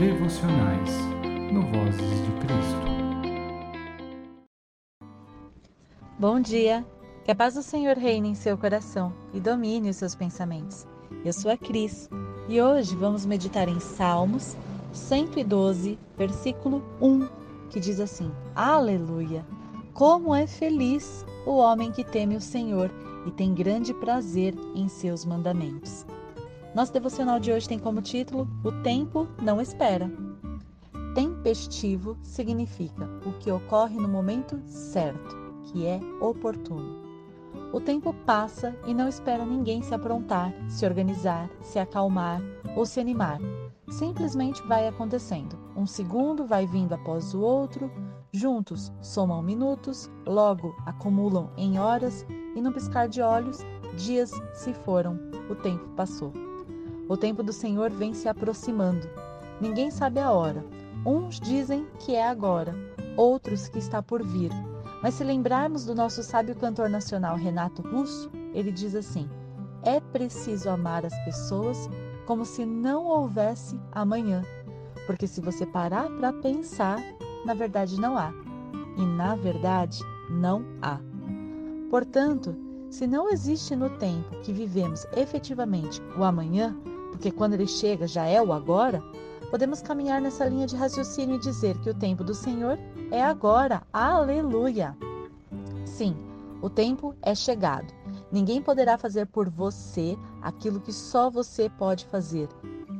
devocionais no Vozes de Cristo. Bom dia! Que a paz do Senhor reine em seu coração e domine os seus pensamentos. Eu sou a Cris e hoje vamos meditar em Salmos 112, versículo 1, que diz assim: Aleluia! Como é feliz o homem que teme o Senhor e tem grande prazer em seus mandamentos. Nosso devocional de hoje tem como título O Tempo Não Espera. Tempestivo significa o que ocorre no momento certo, que é oportuno. O tempo passa e não espera ninguém se aprontar, se organizar, se acalmar ou se animar. Simplesmente vai acontecendo. Um segundo vai vindo após o outro, juntos somam minutos, logo acumulam em horas e no piscar de olhos, dias se foram, o tempo passou. O tempo do Senhor vem se aproximando. Ninguém sabe a hora. Uns dizem que é agora, outros que está por vir. Mas se lembrarmos do nosso sábio cantor nacional Renato Russo, ele diz assim: é preciso amar as pessoas como se não houvesse amanhã. Porque se você parar para pensar, na verdade não há. E na verdade não há. Portanto, se não existe no tempo que vivemos efetivamente o amanhã, porque quando ele chega já é o agora, podemos caminhar nessa linha de raciocínio e dizer que o tempo do Senhor é agora. Aleluia! Sim, o tempo é chegado. Ninguém poderá fazer por você aquilo que só você pode fazer: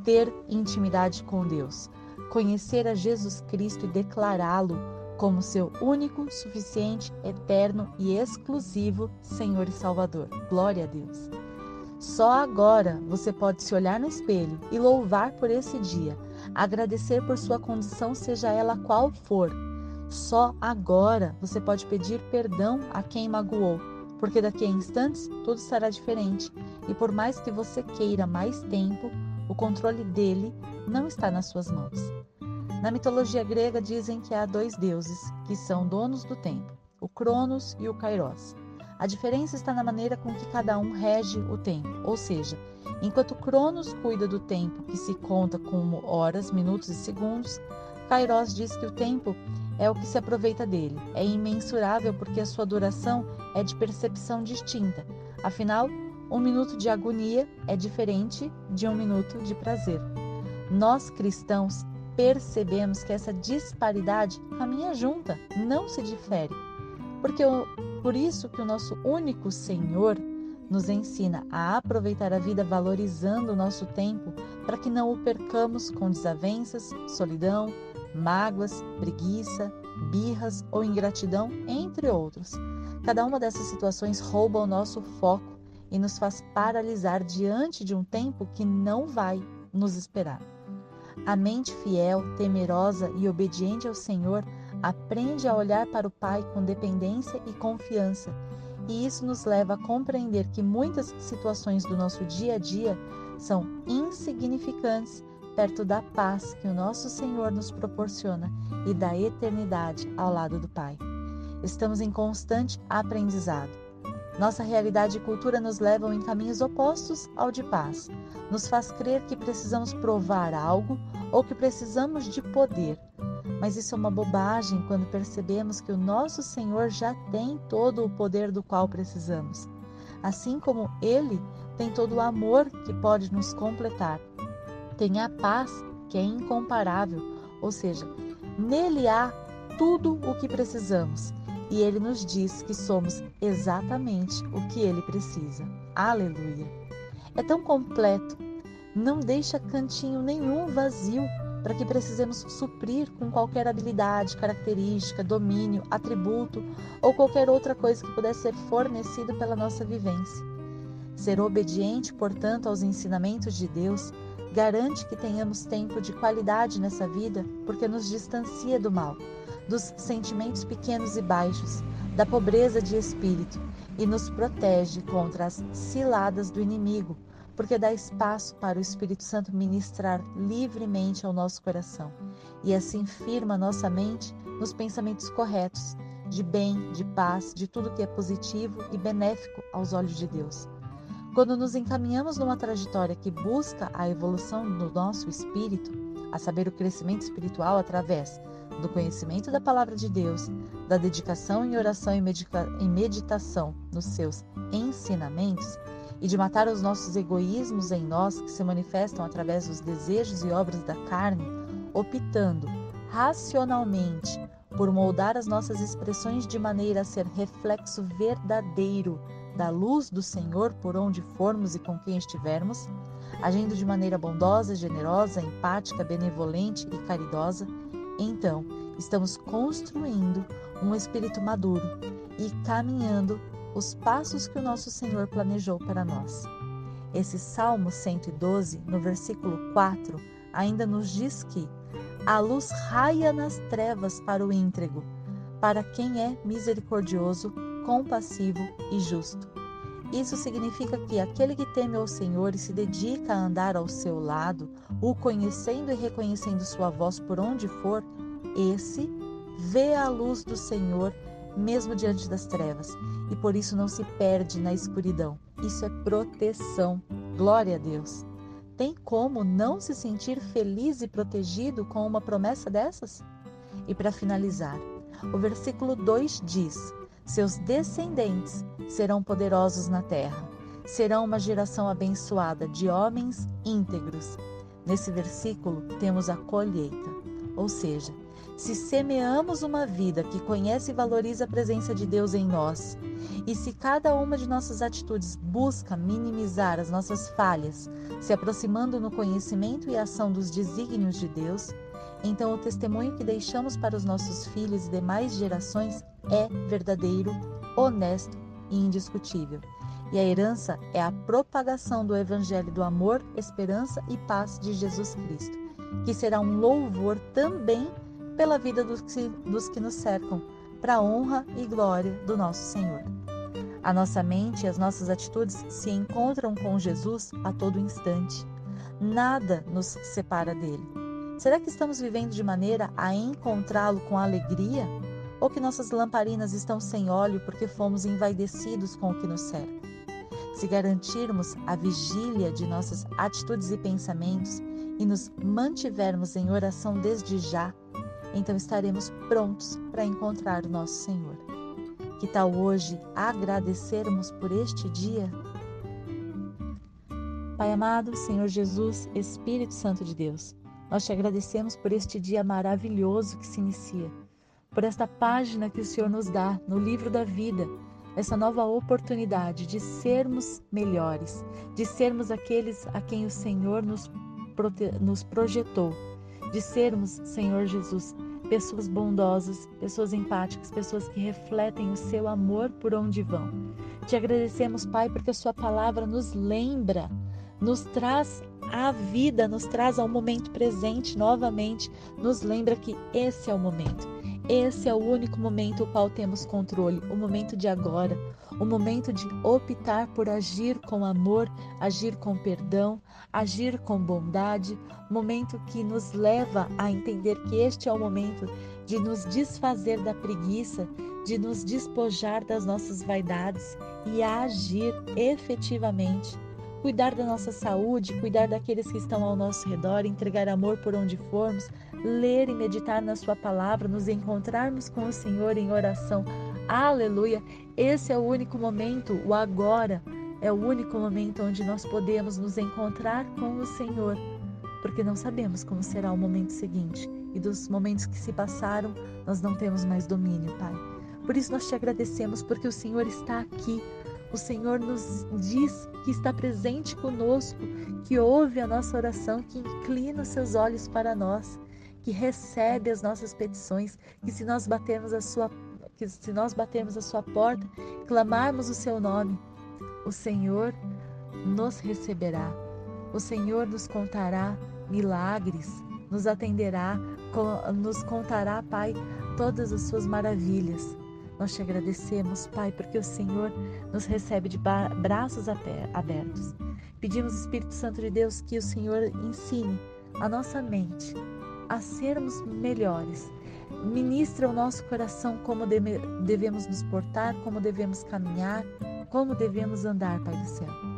ter intimidade com Deus, conhecer a Jesus Cristo e declará-lo como seu único, suficiente, eterno e exclusivo Senhor e Salvador. Glória a Deus! Só agora você pode se olhar no espelho e louvar por esse dia, agradecer por sua condição, seja ela qual for. Só agora você pode pedir perdão a quem magoou, porque daqui a instantes tudo será diferente e por mais que você queira mais tempo, o controle dele não está nas suas mãos. Na mitologia grega dizem que há dois deuses que são donos do tempo, o Cronos e o Kairos. A diferença está na maneira com que cada um rege o tempo, ou seja, enquanto Cronos cuida do tempo que se conta como horas, minutos e segundos, Kairos diz que o tempo é o que se aproveita dele. É imensurável porque a sua duração é de percepção distinta. Afinal, um minuto de agonia é diferente de um minuto de prazer. Nós cristãos percebemos que essa disparidade caminha junta, não se difere. Porque o por isso que o nosso único Senhor nos ensina a aproveitar a vida valorizando o nosso tempo para que não o percamos com desavenças, solidão, mágoas, preguiça, birras ou ingratidão, entre outros. Cada uma dessas situações rouba o nosso foco e nos faz paralisar diante de um tempo que não vai nos esperar. A mente fiel, temerosa e obediente ao Senhor aprende a olhar para o Pai com dependência e confiança. E isso nos leva a compreender que muitas situações do nosso dia a dia são insignificantes perto da paz que o nosso Senhor nos proporciona e da eternidade ao lado do Pai. Estamos em constante aprendizado. Nossa realidade e cultura nos levam em caminhos opostos ao de paz. Nos faz crer que precisamos provar algo ou que precisamos de poder. Mas isso é uma bobagem quando percebemos que o nosso Senhor já tem todo o poder do qual precisamos. Assim como Ele tem todo o amor que pode nos completar. Tem a paz que é incomparável, ou seja, nele há tudo o que precisamos e ele nos diz que somos exatamente o que ele precisa. Aleluia! É tão completo, não deixa cantinho nenhum vazio para que precisemos suprir com qualquer habilidade, característica, domínio, atributo ou qualquer outra coisa que pudesse ser fornecido pela nossa vivência. Ser obediente, portanto, aos ensinamentos de Deus garante que tenhamos tempo de qualidade nessa vida, porque nos distancia do mal, dos sentimentos pequenos e baixos, da pobreza de espírito e nos protege contra as ciladas do inimigo porque dá espaço para o Espírito Santo ministrar livremente ao nosso coração e assim firma nossa mente nos pensamentos corretos, de bem, de paz, de tudo que é positivo e benéfico aos olhos de Deus. Quando nos encaminhamos numa trajetória que busca a evolução do nosso espírito, a saber, o crescimento espiritual através do conhecimento da palavra de Deus, da dedicação em oração e meditação nos seus ensinamentos e de matar os nossos egoísmos em nós que se manifestam através dos desejos e obras da carne, optando racionalmente por moldar as nossas expressões de maneira a ser reflexo verdadeiro da luz do Senhor por onde formos e com quem estivermos, agindo de maneira bondosa, generosa, empática, benevolente e caridosa, então estamos construindo um espírito maduro e caminhando os passos que o nosso Senhor planejou para nós. Esse Salmo 112, no versículo 4, ainda nos diz que a luz raia nas trevas para o íntrego, para quem é misericordioso, compassivo e justo. Isso significa que aquele que teme ao Senhor e se dedica a andar ao seu lado, o conhecendo e reconhecendo sua voz por onde for, esse vê a luz do Senhor mesmo diante das trevas e por isso não se perde na escuridão. Isso é proteção. Glória a Deus. Tem como não se sentir feliz e protegido com uma promessa dessas? E para finalizar, o versículo 2 diz: Seus descendentes serão poderosos na terra, serão uma geração abençoada de homens íntegros. Nesse versículo temos a colheita, ou seja, se semeamos uma vida que conhece e valoriza a presença de Deus em nós, e se cada uma de nossas atitudes busca minimizar as nossas falhas, se aproximando no conhecimento e ação dos desígnios de Deus, então o testemunho que deixamos para os nossos filhos e demais gerações é verdadeiro, honesto e indiscutível. E a herança é a propagação do evangelho do amor, esperança e paz de Jesus Cristo, que será um louvor também pela vida dos que, dos que nos cercam, para a honra e glória do nosso Senhor. A nossa mente e as nossas atitudes se encontram com Jesus a todo instante. Nada nos separa dele. Será que estamos vivendo de maneira a encontrá-lo com alegria? Ou que nossas lamparinas estão sem óleo porque fomos envaidecidos com o que nos cerca? Se garantirmos a vigília de nossas atitudes e pensamentos e nos mantivermos em oração desde já, então estaremos prontos para encontrar o nosso Senhor. Que tal hoje agradecermos por este dia? Pai amado, Senhor Jesus, Espírito Santo de Deus, nós te agradecemos por este dia maravilhoso que se inicia, por esta página que o Senhor nos dá no livro da vida, essa nova oportunidade de sermos melhores, de sermos aqueles a quem o Senhor nos, nos projetou, de sermos, Senhor Jesus, pessoas bondosas, pessoas empáticas, pessoas que refletem o seu amor por onde vão. Te agradecemos, Pai, porque a Sua palavra nos lembra, nos traz a vida, nos traz ao momento presente novamente, nos lembra que esse é o momento. Esse é o único momento o qual temos controle, o momento de agora, o momento de optar por agir com amor, agir com perdão, agir com bondade, momento que nos leva a entender que este é o momento de nos desfazer da preguiça, de nos despojar das nossas vaidades e agir efetivamente. Cuidar da nossa saúde, cuidar daqueles que estão ao nosso redor, entregar amor por onde formos, ler e meditar na Sua palavra, nos encontrarmos com o Senhor em oração. Aleluia! Esse é o único momento, o agora, é o único momento onde nós podemos nos encontrar com o Senhor, porque não sabemos como será o momento seguinte e dos momentos que se passaram, nós não temos mais domínio, Pai. Por isso nós te agradecemos, porque o Senhor está aqui. O Senhor nos diz que está presente conosco, que ouve a nossa oração, que inclina os seus olhos para nós, que recebe as nossas petições, que se nós batermos a sua que se nós batermos a sua porta, clamarmos o seu nome, o Senhor nos receberá. O Senhor nos contará milagres, nos atenderá, nos contará, Pai, todas as suas maravilhas. Nós te agradecemos, Pai, porque o Senhor nos recebe de braços abertos. Pedimos, Espírito Santo de Deus, que o Senhor ensine a nossa mente a sermos melhores, Ministra o nosso coração como deve, devemos nos portar, como devemos caminhar, como devemos andar, Pai do céu.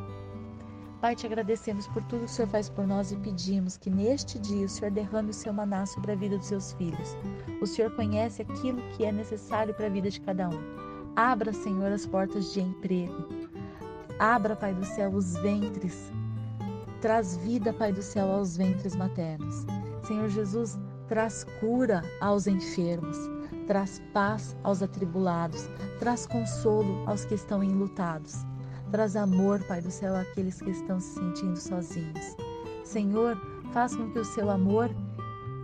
Pai, te agradecemos por tudo que o Senhor faz por nós e pedimos que neste dia o Senhor derrame o seu maná sobre a vida dos seus filhos. O Senhor conhece aquilo que é necessário para a vida de cada um. Abra, Senhor, as portas de emprego. Abra, Pai do céu, os ventres. Traz vida, Pai do céu, aos ventres maternos. Senhor Jesus, traz cura aos enfermos. Traz paz aos atribulados. Traz consolo aos que estão enlutados. Traz amor, Pai do céu, àqueles que estão se sentindo sozinhos. Senhor, faz com que o seu amor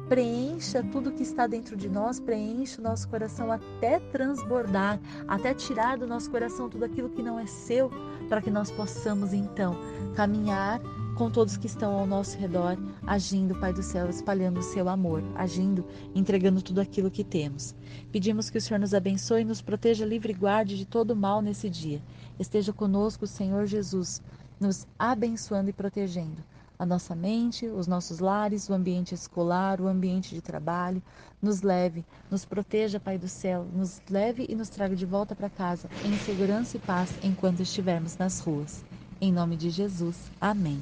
preencha tudo que está dentro de nós, preencha o nosso coração até transbordar, até tirar do nosso coração tudo aquilo que não é seu, para que nós possamos então caminhar com todos que estão ao nosso redor, agindo, Pai do céu, espalhando o seu amor, agindo, entregando tudo aquilo que temos. Pedimos que o Senhor nos abençoe e nos proteja livre e guarde de todo mal nesse dia. Esteja conosco, Senhor Jesus, nos abençoando e protegendo a nossa mente, os nossos lares, o ambiente escolar, o ambiente de trabalho. Nos leve, nos proteja, Pai do céu, nos leve e nos traga de volta para casa em segurança e paz enquanto estivermos nas ruas. Em nome de Jesus. Amém.